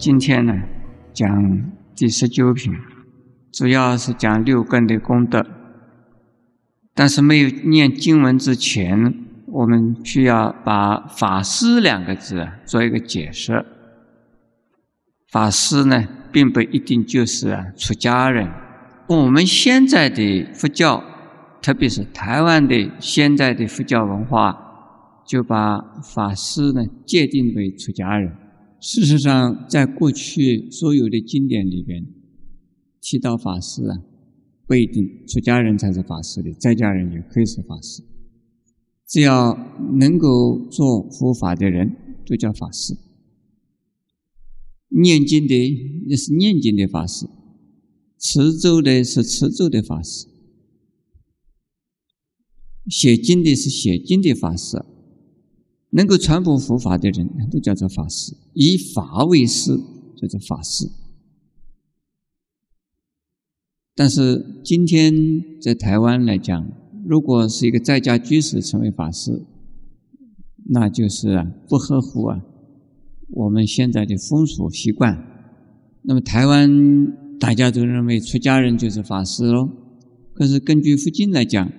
今天呢，讲第十九品，主要是讲六根的功德。但是没有念经文之前，我们需要把“法师”两个字做一个解释。法师呢，并不一定就是出家人。我们现在的佛教，特别是台湾的现在的佛教文化，就把法师呢界定为出家人。事实上，在过去所有的经典里边提到法师啊，不一定出家人才是法师的，在家人也可以是法师。只要能够做佛法的人，都叫法师。念经的也是念经的法师，持咒的是持咒的法师，写经的是写经的法师。能够传播佛法的人，都叫做法师。以法为师，叫做法师。但是今天在台湾来讲，如果是一个在家居士成为法师，那就是啊不合乎啊我们现在的风俗习惯。那么台湾大家都认为出家人就是法师喽，可是根据佛经来讲，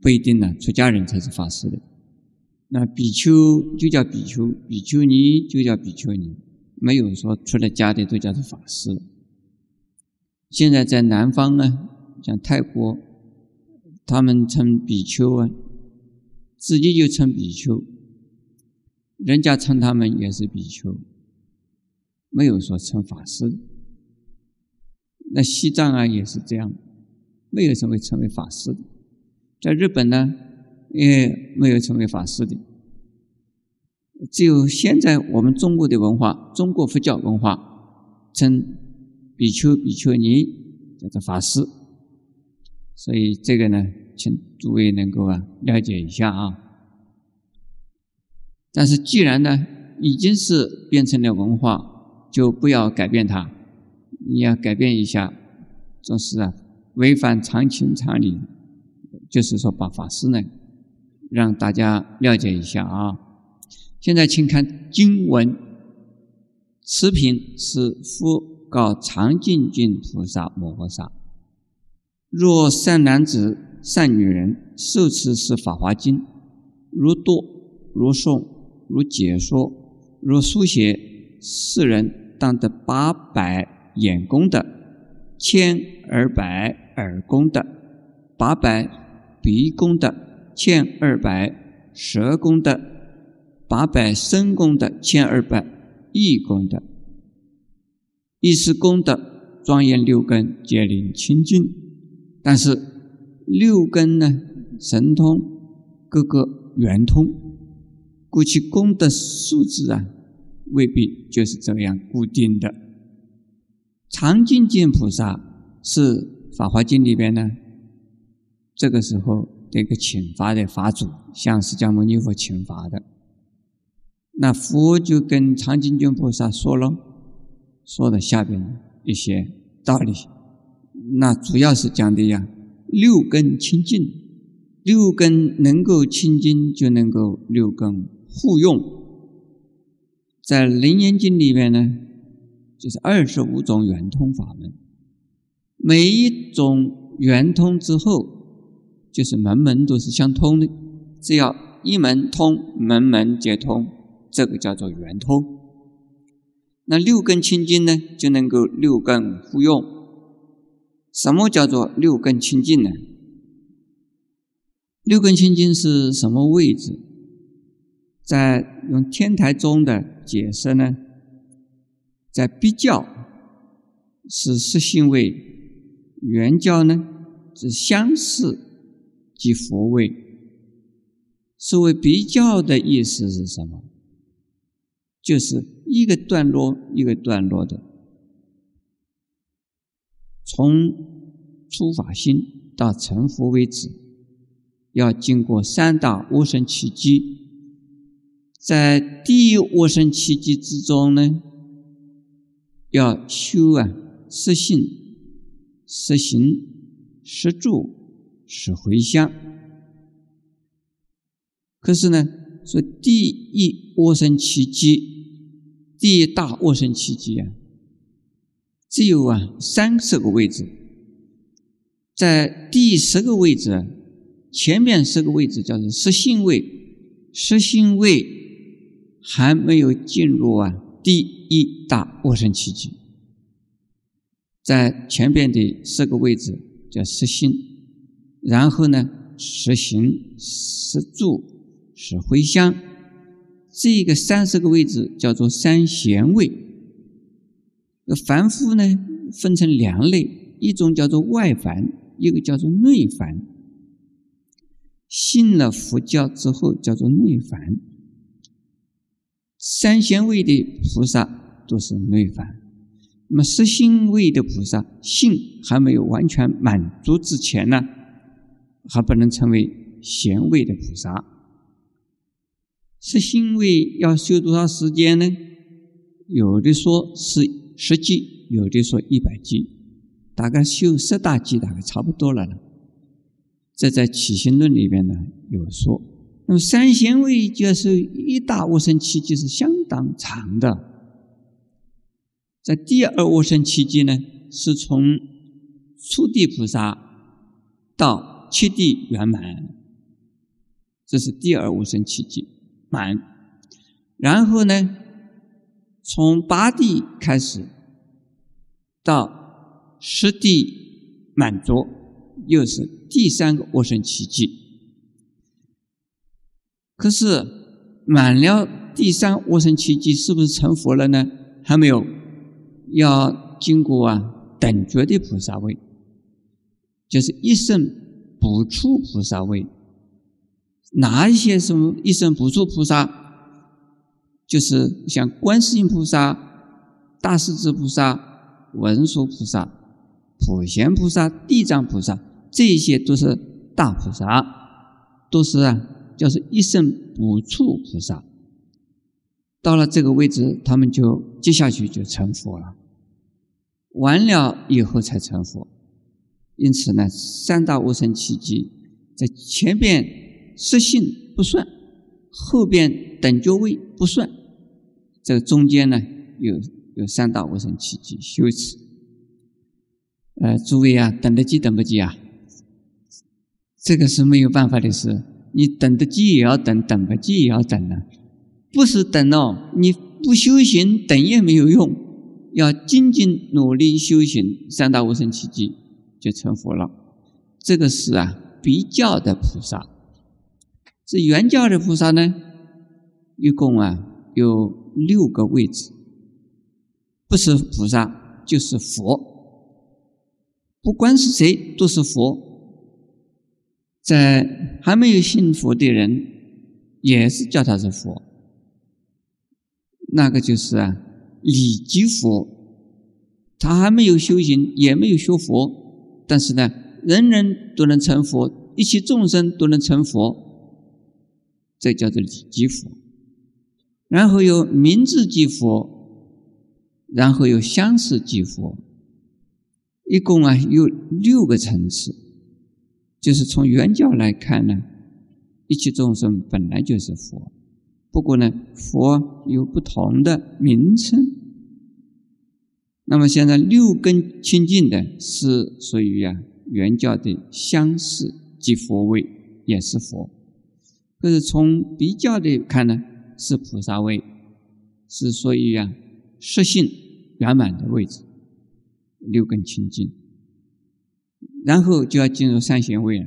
不一定呢，出家人才是法师的。那比丘就叫比丘，比丘尼就叫比丘尼，没有说出了家的都叫做法师。现在在南方呢，像泰国，他们称比丘啊，自己就称比丘，人家称他们也是比丘，没有说称法师。那西藏啊也是这样，没有什么称为法师的。在日本呢。也没有成为法师的，只有现在我们中国的文化，中国佛教文化称比丘、比丘尼叫做法师，所以这个呢，请诸位能够啊了解一下啊。但是既然呢已经是变成了文化，就不要改变它，你要改变一下，总是啊违反常情常理，就是说把法师呢。让大家了解一下啊！现在请看经文，此品是佛告常进君菩萨摩诃萨：若善男子、善女人受持是法华经，如读、如诵、如解说、如书写，世人当得八百眼功德、千二百耳功德、八百鼻功德。千二百舌功德，八百身功德，千二百意功德，意识功德庄严六根皆令清净。但是六根呢，神通各个圆通，故其功德数字啊，未必就是这样固定的。常精见菩萨是《法华经》里边呢，这个时候。这个请法的法主向释迦牟尼佛请法的，那佛就跟常经卷菩萨说了，说的下边一些道理，那主要是讲的呀，六根清净，六根能够清净，就能够六根互用。在《楞严经》里面呢，就是二十五种圆通法门，每一种圆通之后。就是门门都是相通的，只要一门通，门门皆通，这个叫做圆通。那六根清净呢，就能够六根互用。什么叫做六根清净呢？六根清净是什么位置？在用天台宗的解释呢，在比较是实性位，圆教呢是相似。即佛位。所谓比较的意思是什么？就是一个段落一个段落的，从初法心到成佛为止，要经过三大无生契机。在第一无生契机之中呢，要修啊实性、实行、实住。是回向，可是呢，说第一卧生奇迹第一大卧生奇迹啊，只有啊三十个位置，在第十个位置，前面十个位置叫做实性位，实性位还没有进入啊第一大卧生奇迹，在前边的十个位置叫实性，然后呢实行、实住、实回向。这个三十个位置叫做三贤位。凡夫呢，分成两类，一种叫做外凡，一个叫做内凡。信了佛教之后，叫做内凡。三贤位的菩萨都是内凡。那么实心位的菩萨，性还没有完全满足之前呢，还不能成为贤位的菩萨。是心位要修多少时间呢？有的说是十季，有的说一百季，大概修十大季大概差不多了了。这在起心论里面呢有说。那么三贤位就是一大无生奇迹是相当长的，在第二无生奇迹呢，是从初地菩萨到七地圆满，这是第二无生奇迹。满，然后呢，从八地开始到十地满足，又是第三个无生奇迹。可是满了第三无生奇迹，是不是成佛了呢？还没有，要经过啊等觉的菩萨位，就是一生不处菩萨位。哪一些什么一生不处菩萨？就是像观世音菩萨、大势至菩萨、文殊菩萨、普贤菩萨、地藏菩萨，这些都是大菩萨，都是啊，就是一生不处菩萨。到了这个位置，他们就接下去就成佛了。完了以后才成佛。因此呢，三大无生奇迹在前边。实性不算，后边等觉位不算，这中间呢有有三大无生奇迹修持。呃，诸位啊，等得及等不及啊？这个是没有办法的事，你等得及也要等，等不及也要等呢。不是等哦，你不修行等也没有用，要精进努力修行，三大无生奇迹就成佛了。这个是啊，比较的菩萨。这原教的菩萨呢，一共啊有六个位置，不是菩萨就是佛，不管是谁都是佛。在还没有信佛的人，也是叫他是佛。那个就是啊，理即佛，他还没有修行，也没有学佛，但是呢，人人都能成佛，一切众生都能成佛。这叫做理即佛，然后有名字即佛，然后有相似即佛，一共啊有六个层次。就是从原教来看呢，一切众生本来就是佛，不过呢，佛有不同的名称。那么现在六根清净的是属于啊原教的相似即佛位，也是佛。可是从比较的看呢，是菩萨位，是属于啊实性圆满的位置，六根清净，然后就要进入三贤位了。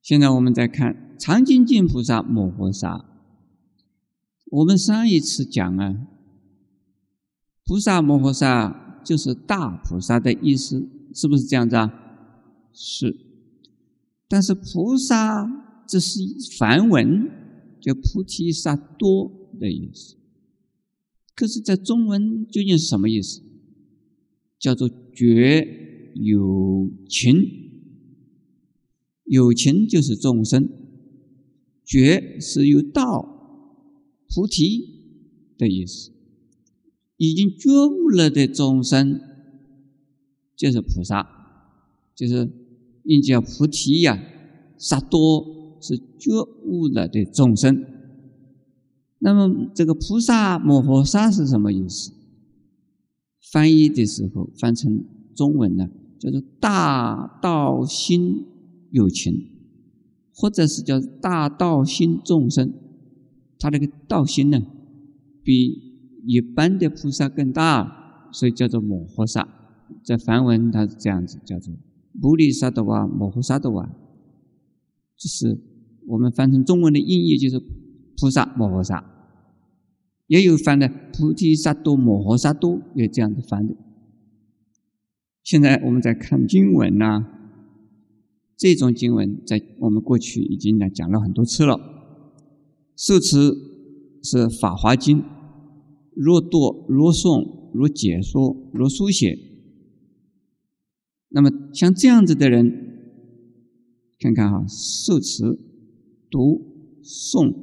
现在我们再看常精进菩萨摩诃萨，我们上一次讲啊，菩萨摩诃萨就是大菩萨的意思，是不是这样子啊？是，但是菩萨。这是梵文，叫菩提萨多的意思。可是，在中文究竟什么意思？叫做觉有情，有情就是众生，觉是有道菩提的意思。已经觉悟了的众生，就是菩萨，就是应叫菩提呀，萨多。是觉悟了的众生，那么这个菩萨摩诃萨是什么意思？翻译的时候翻成中文呢，叫做大道心有情，或者是叫大道心众生。他这个道心呢，比一般的菩萨更大，所以叫做摩诃萨。在梵文它是这样子，叫做菩提萨多瓦摩诃萨多啊，就是我们翻成中文的音译就是菩萨摩诃萨。也有翻的菩提萨多摩诃萨多，有这样的翻的。现在我们在看经文呐，这种经文在我们过去已经呢讲了很多次了。受持是《法华经》，若读若诵若解说若书写。那么像这样子的人，看看哈，受持、读、诵、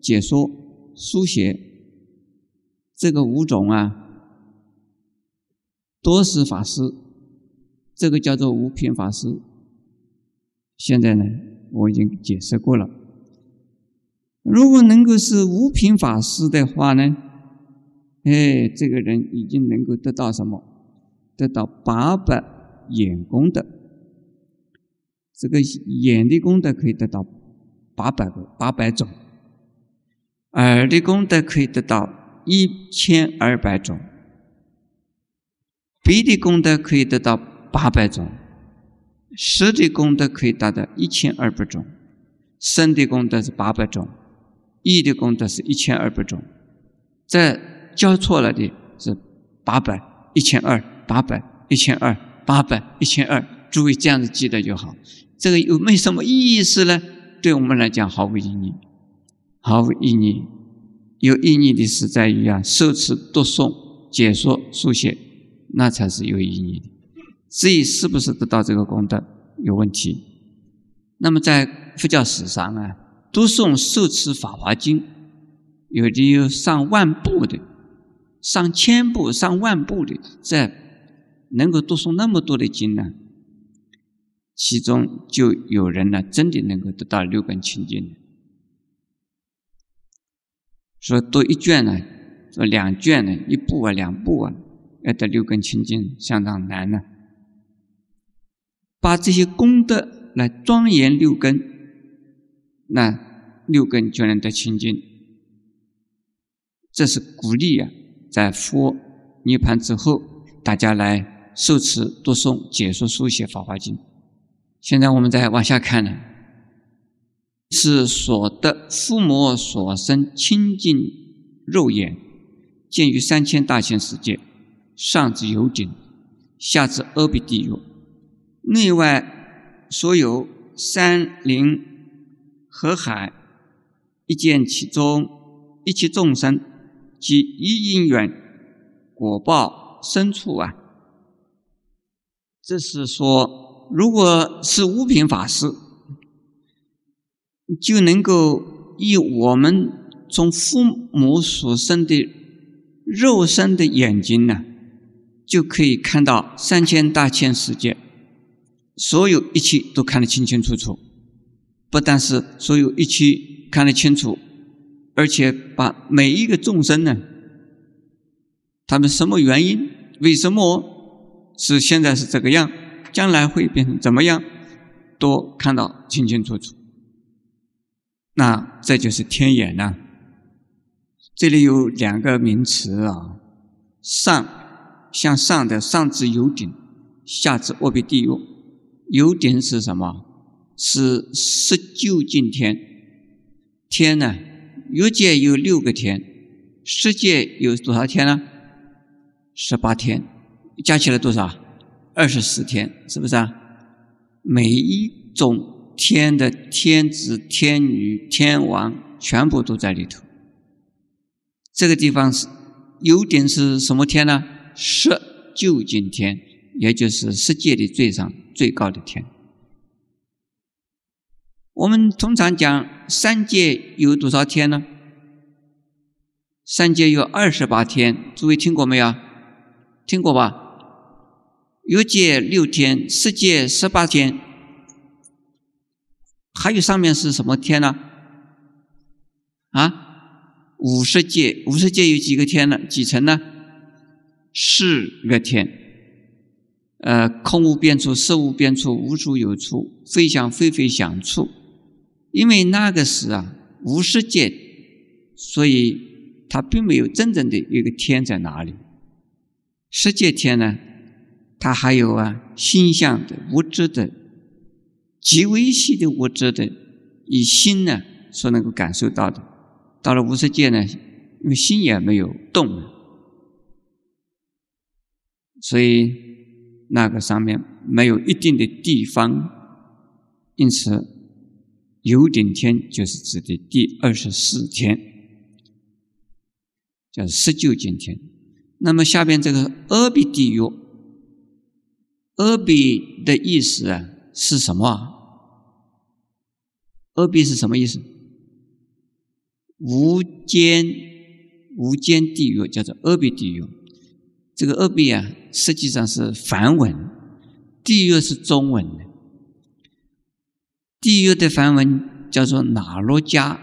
解说、书写。这个五种啊，多是法师，这个叫做五品法师。现在呢，我已经解释过了。如果能够是五品法师的话呢，哎，这个人已经能够得到什么？得到八百眼功德。这个眼的功德可以得到八百、八百种，耳的功德可以得到。一千二百种，鼻的功德可以得到八百种，舌的功德可以达到一千二百种，身的功德是八百种，意的功德是一千二百种，这交错了的是八百、一千二、八百、一千二、八百、一千二。诸位这样子记得就好。这个有没什么意思呢？对我们来讲毫无意义，毫无意义。有意义的是在于啊，受持、读诵、解说、书写，那才是有意义的。至于是不是得到这个功德，有问题。那么在佛教史上啊，读诵、受持《法华经》，有的有上万部的，上千部、上万部的，在能够读诵那么多的经呢，其中就有人呢，真的能够得到六根清净。说读一卷呢，说两卷呢，一部啊，两部啊，要得六根清净，相当难呢。把这些功德来庄严六根，那六根就能得清净。这是鼓励啊，在佛涅盘之后，大家来受持、读诵、解说、书写《法华经》。现在我们再往下看呢。是所得父母所生清净肉眼，见于三千大千世界，上至有顶，下至阿鼻地狱，内外所有山林河海，一见其中一切众生及一因缘果报深处啊。这是说，如果是五品法师。就能够以我们从父母所生的肉身的眼睛呢，就可以看到三千大千世界，所有一切都看得清清楚楚。不但是所有一切看得清楚，而且把每一个众生呢，他们什么原因，为什么是现在是这个样，将来会变成怎么样，都看到清清楚楚。那这就是天眼呐。这里有两个名词啊，上向上的上至有顶，下至卧比地狱。有顶是什么？是十九境天。天呢？欲界有六个天，十界有多少天呢？十八天，加起来多少？二十四天，是不是啊？每一种。天的天子、天女、天王，全部都在里头。这个地方是有点是什么天呢？十究竟天，也就是世界的最上最高的天。我们通常讲三界有多少天呢？三界有二十八天，诸位听过没有？听过吧？有界六天，十界十八天。还有上面是什么天呢？啊，五十界，五十界有几个天呢？几层呢？四个天。呃，空无边处，色无边处，无处有处，非想非非想处。因为那个时啊，无世界，所以它并没有真正的一个天在哪里。世界天呢，它还有啊，心相的物质的，极微细的物质的，以心呢所能够感受到的。到了无世界呢，因为心也没有动，所以。那个上面没有一定的地方，因此有顶天就是指的第二十四天，叫十九境天。那么下边这个阿鼻地狱，阿鼻的意思啊是什么？阿鼻是什么意思？无间无间地狱叫做阿鼻地狱。这个阿鼻啊，实际上是梵文，地狱是中文的。地狱的梵文叫做那罗迦，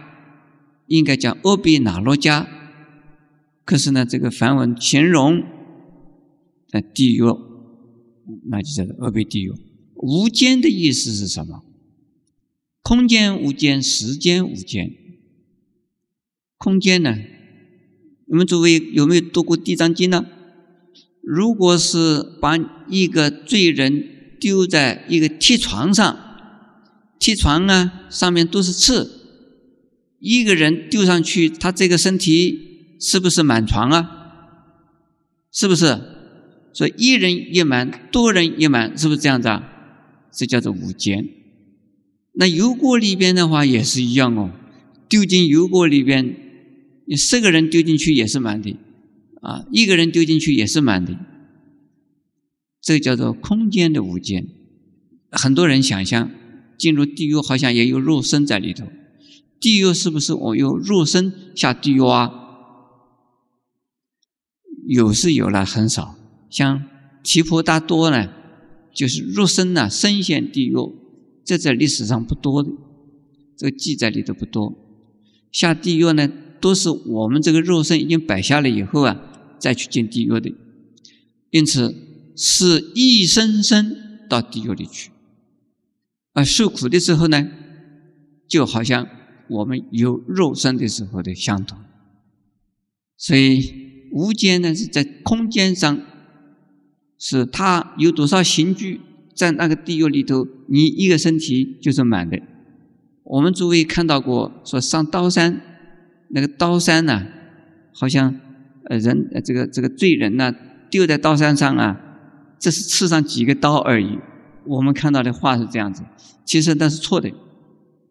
应该叫二壁那罗迦。可是呢，这个梵文形容在地狱，那就叫做二壁地狱。无间的意思是什么？空间无间，时间无间。空间呢？你们诸位有没有读过《地藏经》呢？如果是把一个罪人丢在一个铁床上，铁床啊上面都是刺，一个人丢上去，他这个身体是不是满床啊？是不是？所以一人一满，多人一满，是不是这样子啊？这叫做五间。那油锅里边的话也是一样哦，丢进油锅里边，你十个人丢进去也是满的。啊，一个人丢进去也是满的，这叫做空间的五间。很多人想象进入地狱好像也有肉身在里头，地狱是不是我有肉身下地狱啊？有是有了，很少。像提婆达多呢，就是肉身呢身陷地狱，这在历史上不多的，这个记载里头不多。下地狱呢？都是我们这个肉身已经摆下来以后啊，再去进地狱的，因此是一生生到地狱里去，而受苦的时候呢，就好像我们有肉身的时候的相同。所以无间呢是在空间上，是它有多少刑具在那个地狱里头，你一个身体就是满的。我们诸位看到过说上刀山。那个刀山呢，好像呃人呃这个这个罪人呢丢在刀山上啊，这是刺上几个刀而已。我们看到的话是这样子，其实那是错的。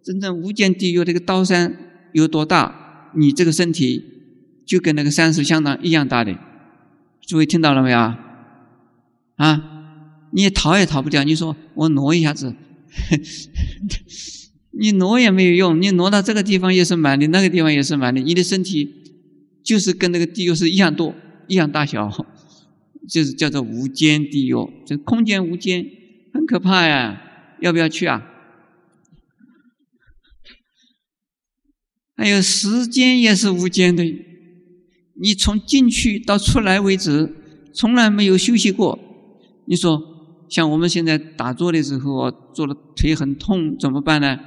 真正无间地狱这个刀山有多大，你这个身体就跟那个山是相当一样大的。诸位听到了没有？啊，你也逃也逃不掉。你说我挪一下子。你挪也没有用，你挪到这个地方也是满的，那个地方也是满的，你的身体就是跟那个地狱是一样多、一样大小，就是叫做无间地狱，这空间无间，很可怕呀！要不要去啊？还有时间也是无间的，你从进去到出来为止，从来没有休息过。你说？像我们现在打坐的时候，坐的腿很痛，怎么办呢？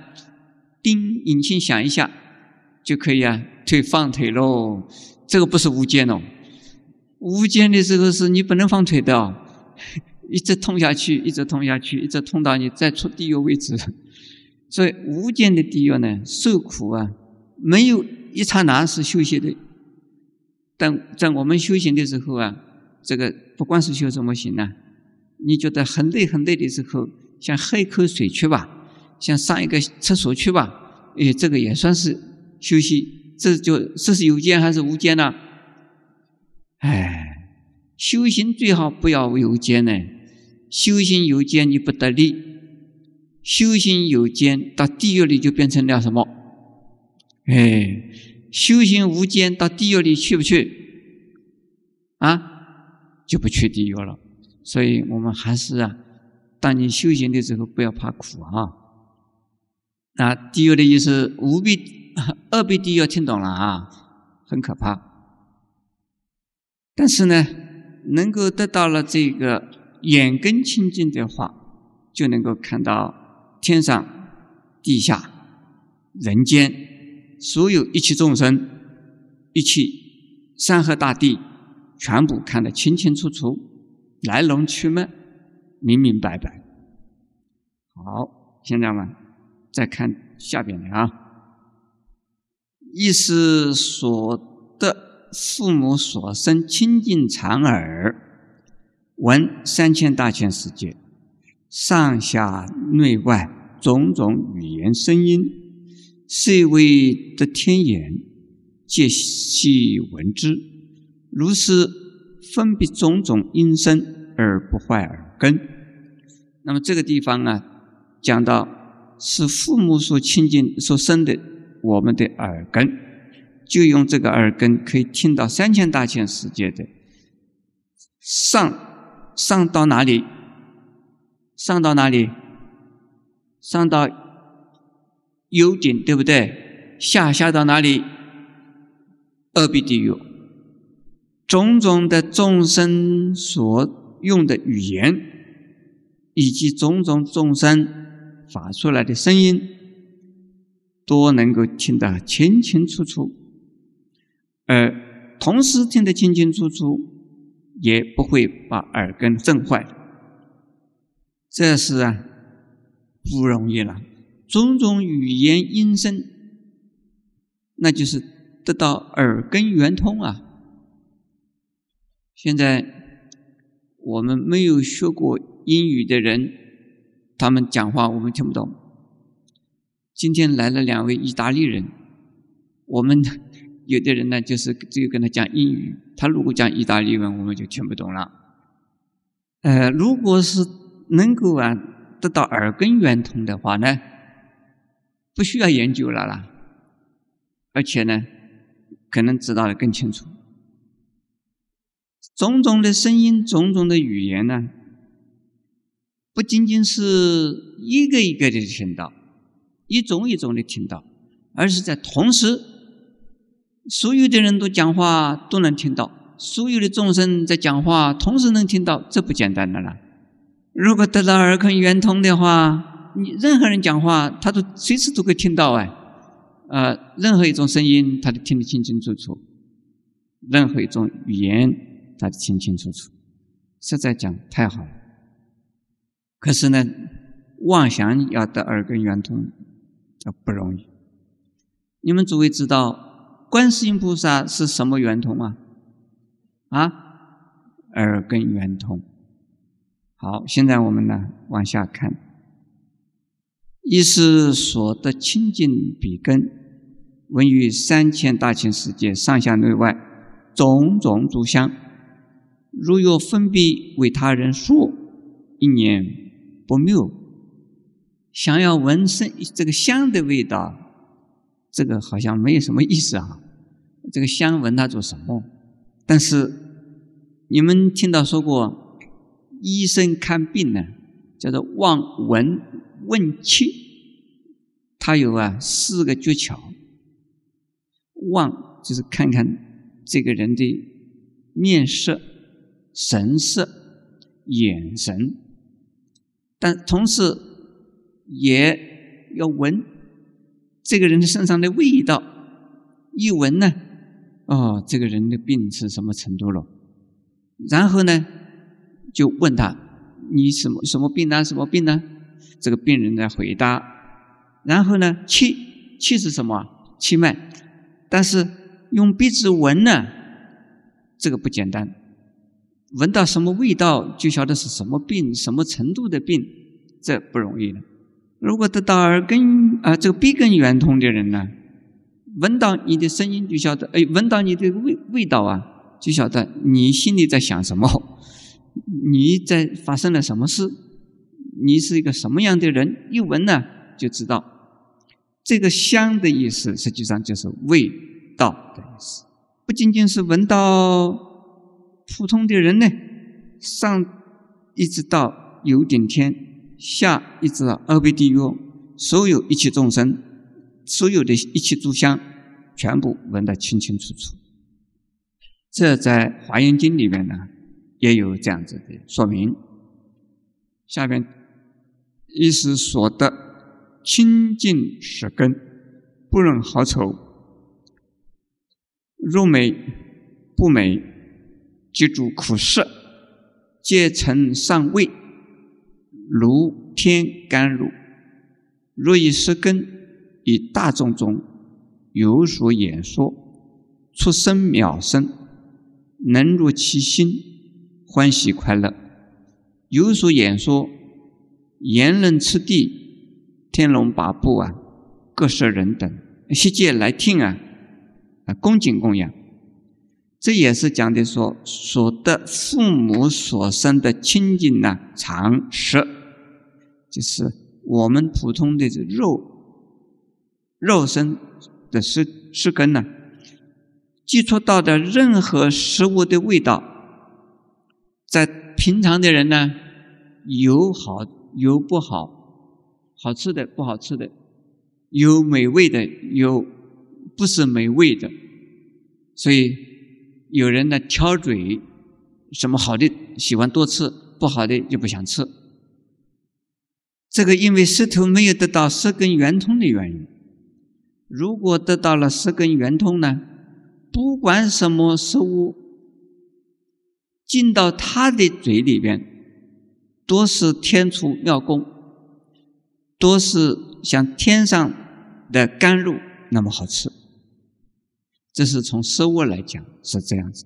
叮，引擎响一下就可以啊，腿放腿喽。这个不是无间哦，无间的时候是你不能放腿的哦，一直痛下去，一直痛下去，一直痛到你再出地狱为止。所以无间的地狱呢，受苦啊，没有一刹那是休息的。但在我们修行的时候啊，这个不管是修什么行呢？你觉得很累很累的时候，想喝一口水去吧，想上一个厕所去吧，哎，这个也算是休息。这就这是有间还是无间呢？哎，修行最好不要有间呢。修行有间你不得力，修行有间到地狱里就变成了什么？哎，修行无间到地狱里去不去？啊，就不去地狱了。所以我们还是啊，当你修行的时候，不要怕苦啊。那地狱的意思，无比 二比地狱听懂了啊？很可怕。但是呢，能够得到了这个眼根清净的话，就能够看到天上、地下、人间所有一切众生、一切山河大地，全部看得清清楚楚，来龙去脉明明白白。好，现在嘛，再看下边的啊，意思所得。父母所生清净常耳，闻三千大千世界，上下内外种种语言声音，虽未得天眼，皆悉闻之。如是分别种种音声而不坏耳根。那么这个地方啊，讲到是父母所亲近所生的我们的耳根。就用这个耳根，可以听到三千大千世界的上上到哪里？上到哪里？上到幽顶，对不对？下下到哪里？二壁地狱。种种的众生所用的语言，以及种种众生发出来的声音，都能够听得清清楚楚。而同时听得清清楚楚，也不会把耳根震坏。这是啊，不容易了。种种语言音声，那就是得到耳根圆通啊。现在我们没有学过英语的人，他们讲话我们听不懂。今天来了两位意大利人，我们。有的人呢，就是只有跟他讲英语，他如果讲意大利文，我们就听不懂了。呃，如果是能够啊得到耳根圆通的话呢，不需要研究了啦，而且呢，可能知道的更清楚。种种的声音，种种的语言呢，不仅仅是一个一个的听到，一种一种的听到，而是在同时。所有的人都讲话都能听到，所有的众生在讲话同时能听到，这不简单的了。如果得到耳根圆通的话，你任何人讲话，他都随时都可以听到哎，呃，任何一种声音，他都听得清清楚楚；任何一种语言，他都清清楚楚。实在讲太好了。可是呢，妄想要得耳根圆通，这不容易。你们诸位知道？观世音菩萨是什么圆通啊？啊，耳根圆通。好，现在我们呢往下看，一是所得清净彼根，闻于三千大千世界上下内外种种诸香，如有分别为他人说，一念不谬。想要闻声这个香的味道。这个好像没有什么意思啊！这个香闻它做什么？但是你们听到说过，医生看病呢，叫做望闻问切，他有啊四个诀窍。望就是看看这个人的面色、神色、眼神，但同时也要闻。这个人的身上的味道，一闻呢，哦，这个人的病是什么程度了？然后呢，就问他：“你什么什么病呢？什么病呢？”这个病人在回答。然后呢，气气是什么？气脉。但是用鼻子闻呢，这个不简单。闻到什么味道，就晓得是什么病，什么程度的病，这不容易了。如果得到耳根啊，这个鼻根圆通的人呢，闻到你的声音就晓得，哎，闻到你的味味道啊，就晓得你心里在想什么，你在发生了什么事，你是一个什么样的人，一闻呢就知道。这个香的意思，实际上就是味道的意思，不仅仅是闻到普通的人呢，上一直到有顶天。下一直到二倍地狱，所有一切众生，所有的一切诸香，全部闻得清清楚楚。这在《华严经》里面呢，也有这样子的说明。下边，一是所得清净实根，不论好丑，入美不美，即住苦涩，皆成上位，如天甘露。若以实根，以大众中有所演说，出生妙生，能入其心，欢喜快乐。有所演说，言人次第，天龙八部啊，各色人等，悉皆来听啊，啊，恭敬供养。这也是讲的说，所得父母所生的清净呐，常识，就是。我们普通的肉肉身的湿湿根呢，接触到的任何食物的味道，在平常的人呢，有好有不好，好吃的不好吃的，有美味的有不是美味的，所以有人呢挑嘴，什么好的喜欢多吃，不好的就不想吃。这个因为石头没有得到舌根圆通的原因，如果得到了舌根圆通呢，不管什么食物进到他的嘴里边，都是天出妙供，都是像天上的甘露那么好吃。这是从食物来讲是这样子。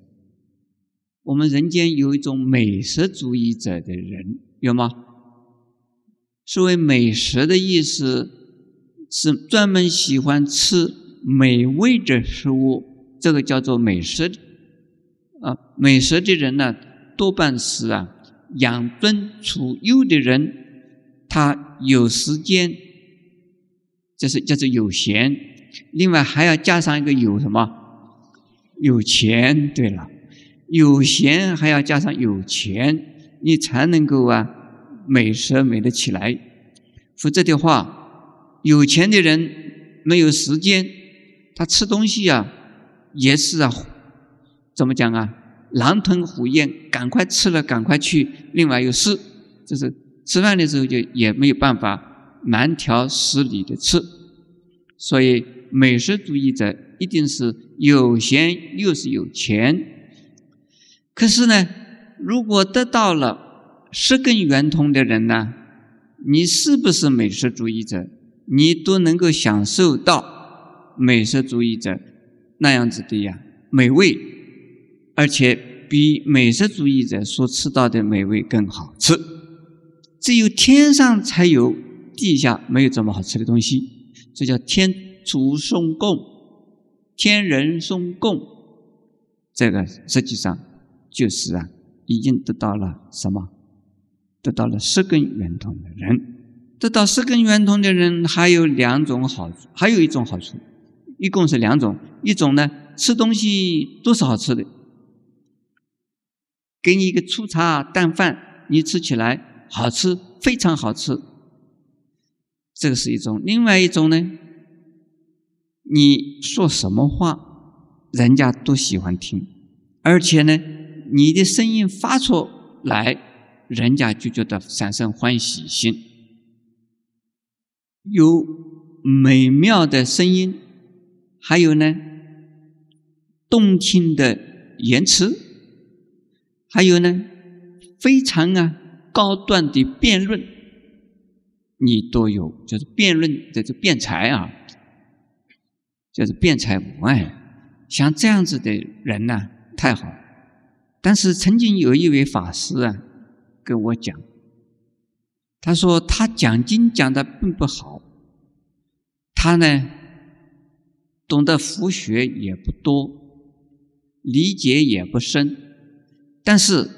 我们人间有一种美食主义者的人，有吗？所谓美食的意思，是专门喜欢吃美味的食物，这个叫做美食。啊，美食的人呢，多半是啊养尊处优的人，他有时间，这是叫做有闲。另外还要加上一个有什么？有钱。对了，有闲还要加上有钱，你才能够啊。美食美得起来，否则的话，有钱的人没有时间，他吃东西啊也是啊，怎么讲啊？狼吞虎咽，赶快吃了赶快去，另外有事，就是吃饭的时候就也没有办法慢条斯理的吃。所以美食主义者一定是有闲又是有钱，可是呢，如果得到了。十根圆通的人呢，你是不是美食主义者？你都能够享受到美食主义者那样子的呀美味，而且比美食主义者所吃到的美味更好吃。只有天上才有，地下没有这么好吃的东西。这叫天主送供，天人送供。这个实际上就是啊，已经得到了什么？得到了十根圆通的人，得到十根圆通的人还有两种好处，还有一种好处，一共是两种。一种呢，吃东西都是好吃的，给你一个粗茶淡饭，你吃起来好吃，非常好吃。这个是一种。另外一种呢，你说什么话，人家都喜欢听，而且呢，你的声音发出来。人家就觉得产生欢喜心，有美妙的声音，还有呢，动听的言辞，还有呢，非常啊高端的辩论，你都有，就是辩论的这辩才啊，就是辩才无碍。像这样子的人呢，太好。但是曾经有一位法师啊。跟我讲，他说他讲经讲的并不好，他呢懂得佛学也不多，理解也不深，但是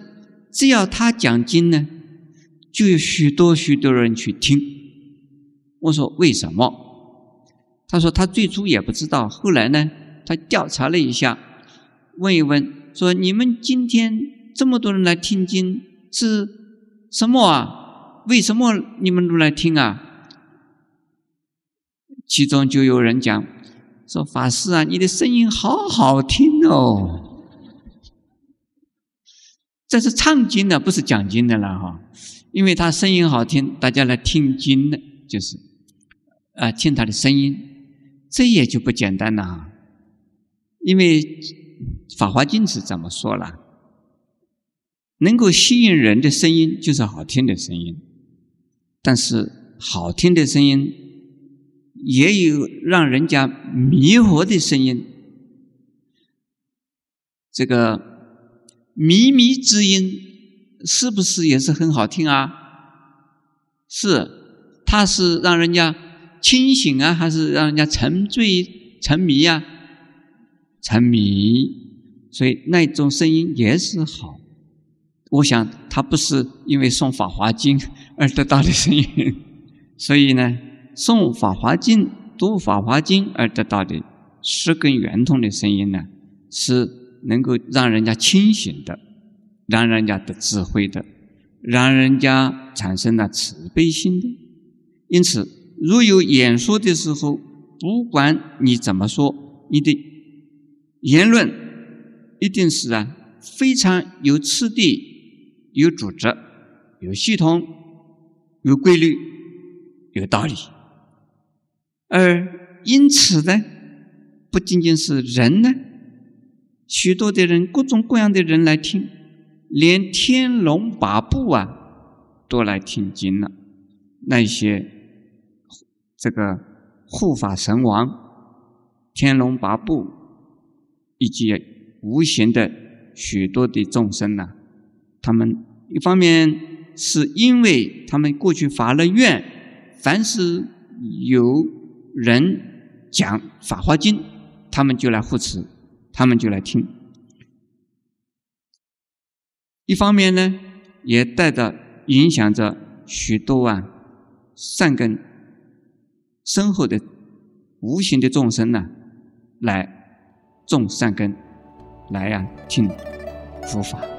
只要他讲经呢，就有许多许多人去听。我说为什么？他说他最初也不知道，后来呢，他调查了一下，问一问，说你们今天这么多人来听经。是什么啊？为什么你们都来听啊？其中就有人讲说：“法师啊，你的声音好好听哦。”这是唱经的，不是讲经的了哈。因为他声音好听，大家来听经的，就是啊，听他的声音，这也就不简单了哈。因为《法华经》是怎么说了？能够吸引人的声音就是好听的声音，但是好听的声音也有让人家迷惑的声音。这个靡靡之音是不是也是很好听啊？是，它是让人家清醒啊，还是让人家沉醉、沉迷呀？沉迷，所以那种声音也是好。我想他不是因为诵《法华经》而得到的声音，所以呢，诵《法华经》、读《法华经》而得到的十根圆通的声音呢，是。能够让人家清醒的，让人家得智慧的，让人家产生了慈悲心的。因此，如有演说的时候，不管你怎么说，你的言论一定是啊非常有次第、有组织、有系统、有规律、有道理。而因此呢，不仅仅是人呢。许多的人，各种各样的人来听，连天龙八部啊，都来听经了。那些这个护法神王、天龙八部以及无形的许多的众生呢，他们一方面是因为他们过去发了愿，凡是有人讲《法华经》，他们就来护持。他们就来听，一方面呢，也带着影响着许多啊善根深厚的无形的众生呢，来种善根，来呀听佛法。